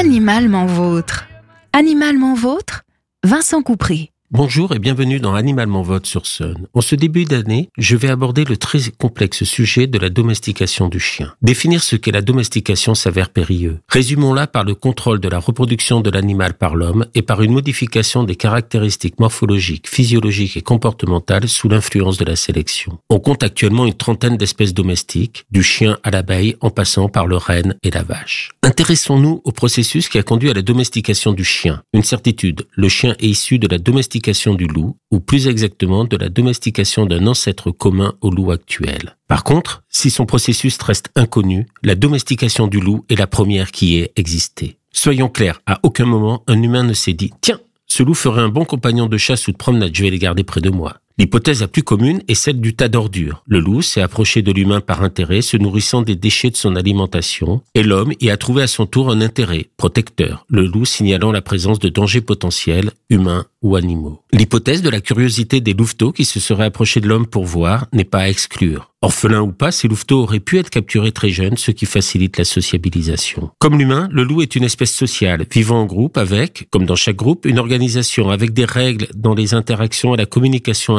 Animalement vôtre. Animalement vôtre, Vincent Coupry. Bonjour et bienvenue dans Animalement Vote sur Sun. En ce début d'année, je vais aborder le très complexe sujet de la domestication du chien. Définir ce qu'est la domestication s'avère périlleux. Résumons-la par le contrôle de la reproduction de l'animal par l'homme et par une modification des caractéristiques morphologiques, physiologiques et comportementales sous l'influence de la sélection. On compte actuellement une trentaine d'espèces domestiques, du chien à l'abeille en passant par le renne et la vache. Intéressons-nous au processus qui a conduit à la domestication du chien. Une certitude, le chien est issu de la domestication du loup, ou plus exactement de la domestication d'un ancêtre commun au loup actuel. Par contre, si son processus reste inconnu, la domestication du loup est la première qui ait existé. Soyons clairs, à aucun moment un humain ne s'est dit Tiens, ce loup ferait un bon compagnon de chasse ou de promenade, je vais les garder près de moi. L'hypothèse la plus commune est celle du tas d'ordures. Le loup s'est approché de l'humain par intérêt, se nourrissant des déchets de son alimentation, et l'homme y a trouvé à son tour un intérêt, protecteur, le loup signalant la présence de dangers potentiels, humains ou animaux. L'hypothèse de la curiosité des louveteaux qui se seraient approchés de l'homme pour voir n'est pas à exclure. Orphelin ou pas, ces louveteaux auraient pu être capturés très jeunes, ce qui facilite la sociabilisation. Comme l'humain, le loup est une espèce sociale, vivant en groupe avec, comme dans chaque groupe, une organisation avec des règles dans les interactions et la communication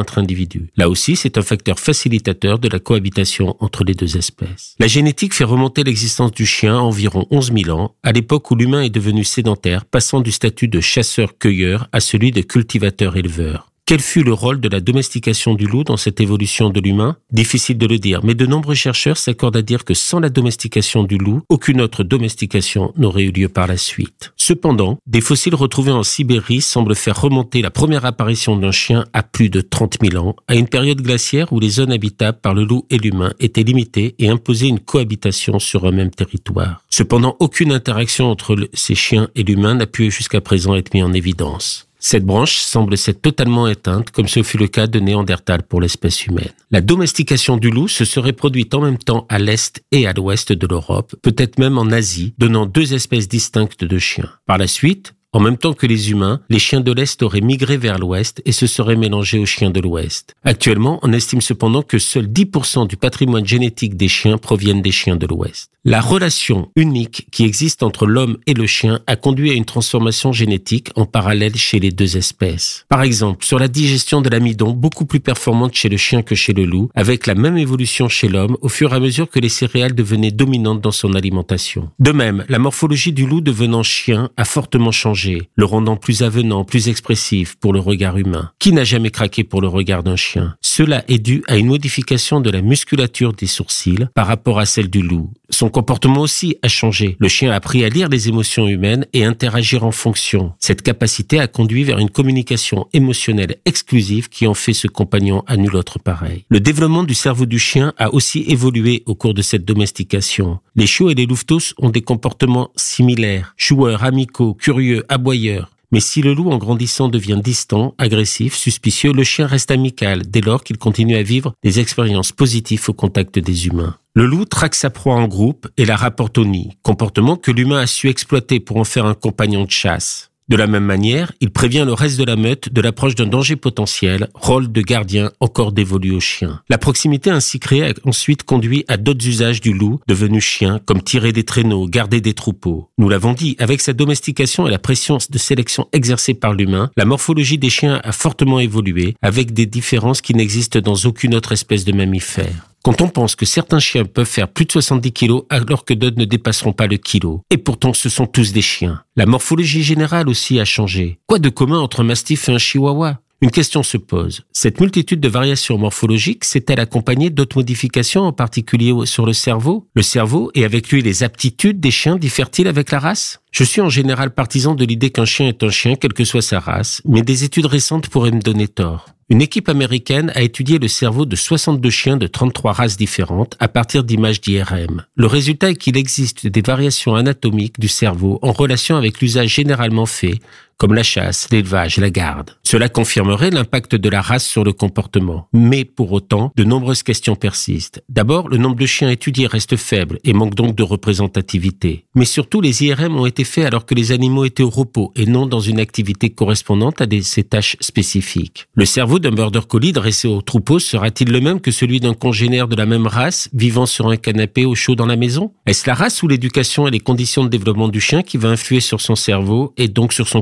Là aussi, c'est un facteur facilitateur de la cohabitation entre les deux espèces. La génétique fait remonter l'existence du chien à environ 11 000 ans, à l'époque où l'humain est devenu sédentaire, passant du statut de chasseur-cueilleur à celui de cultivateur-éleveur. Quel fut le rôle de la domestication du loup dans cette évolution de l'humain? Difficile de le dire, mais de nombreux chercheurs s'accordent à dire que sans la domestication du loup, aucune autre domestication n'aurait eu lieu par la suite. Cependant, des fossiles retrouvés en Sibérie semblent faire remonter la première apparition d'un chien à plus de 30 000 ans, à une période glaciaire où les zones habitables par le loup et l'humain étaient limitées et imposaient une cohabitation sur un même territoire. Cependant, aucune interaction entre ces chiens et l'humain n'a pu jusqu'à présent être mise en évidence. Cette branche semble s'être totalement éteinte, comme ce fut le cas de Néandertal pour l'espèce humaine. La domestication du loup se serait produite en même temps à l'est et à l'ouest de l'Europe, peut-être même en Asie, donnant deux espèces distinctes de chiens. Par la suite, en même temps que les humains, les chiens de l'Est auraient migré vers l'Ouest et se seraient mélangés aux chiens de l'Ouest. Actuellement, on estime cependant que seuls 10% du patrimoine génétique des chiens proviennent des chiens de l'Ouest. La relation unique qui existe entre l'homme et le chien a conduit à une transformation génétique en parallèle chez les deux espèces. Par exemple, sur la digestion de l'amidon, beaucoup plus performante chez le chien que chez le loup, avec la même évolution chez l'homme au fur et à mesure que les céréales devenaient dominantes dans son alimentation. De même, la morphologie du loup devenant chien a fortement changé le rendant plus avenant, plus expressif pour le regard humain. Qui n'a jamais craqué pour le regard d'un chien? Cela est dû à une modification de la musculature des sourcils par rapport à celle du loup. Son comportement aussi a changé. Le chien a appris à lire les émotions humaines et interagir en fonction. Cette capacité a conduit vers une communication émotionnelle exclusive qui en fait ce compagnon à nul autre pareil. Le développement du cerveau du chien a aussi évolué au cours de cette domestication. Les chiots et les louveteaux ont des comportements similaires, joueurs, amicaux, curieux, aboyeur. Mais si le loup en grandissant devient distant, agressif, suspicieux, le chien reste amical dès lors qu'il continue à vivre des expériences positives au contact des humains. Le loup traque sa proie en groupe et la rapporte au nid, comportement que l'humain a su exploiter pour en faire un compagnon de chasse. De la même manière, il prévient le reste de la meute de l'approche d'un danger potentiel, rôle de gardien encore dévolu au chien. La proximité ainsi créée a ensuite conduit à d'autres usages du loup devenu chien, comme tirer des traîneaux, garder des troupeaux. Nous l'avons dit, avec sa domestication et la pression de sélection exercée par l'humain, la morphologie des chiens a fortement évolué, avec des différences qui n'existent dans aucune autre espèce de mammifère. Quand on pense que certains chiens peuvent faire plus de 70 kilos alors que d'autres ne dépasseront pas le kilo. Et pourtant ce sont tous des chiens. La morphologie générale aussi a changé. Quoi de commun entre un mastif et un chihuahua? Une question se pose. Cette multitude de variations morphologiques s'est-elle accompagnée d'autres modifications, en particulier sur le cerveau? Le cerveau et avec lui les aptitudes des chiens diffèrent-ils avec la race? Je suis en général partisan de l'idée qu'un chien est un chien, quelle que soit sa race, mais des études récentes pourraient me donner tort. Une équipe américaine a étudié le cerveau de 62 chiens de 33 races différentes à partir d'images d'IRM. Le résultat est qu'il existe des variations anatomiques du cerveau en relation avec l'usage généralement fait comme la chasse, l'élevage, la garde. Cela confirmerait l'impact de la race sur le comportement. Mais pour autant, de nombreuses questions persistent. D'abord, le nombre de chiens étudiés reste faible et manque donc de représentativité. Mais surtout, les IRM ont été faits alors que les animaux étaient au repos et non dans une activité correspondante à ces tâches spécifiques. Le cerveau d'un border collie dressé au troupeau sera-t-il le même que celui d'un congénère de la même race vivant sur un canapé au chaud dans la maison? Est-ce la race ou l'éducation et les conditions de développement du chien qui va influer sur son cerveau et donc sur son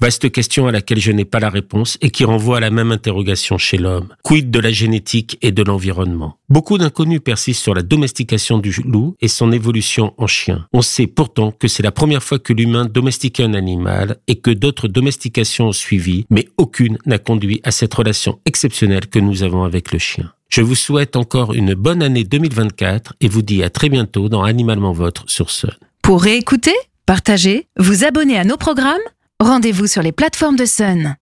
Vaste question à laquelle je n'ai pas la réponse et qui renvoie à la même interrogation chez l'homme. Quid de la génétique et de l'environnement? Beaucoup d'inconnus persistent sur la domestication du loup et son évolution en chien. On sait pourtant que c'est la première fois que l'humain domestiquait un animal et que d'autres domestications ont suivi, mais aucune n'a conduit à cette relation exceptionnelle que nous avons avec le chien. Je vous souhaite encore une bonne année 2024 et vous dis à très bientôt dans Animalement Votre sur Sun. Pour réécouter, partager, vous abonner à nos programmes, rendez-vous sur les plateformes de Sun.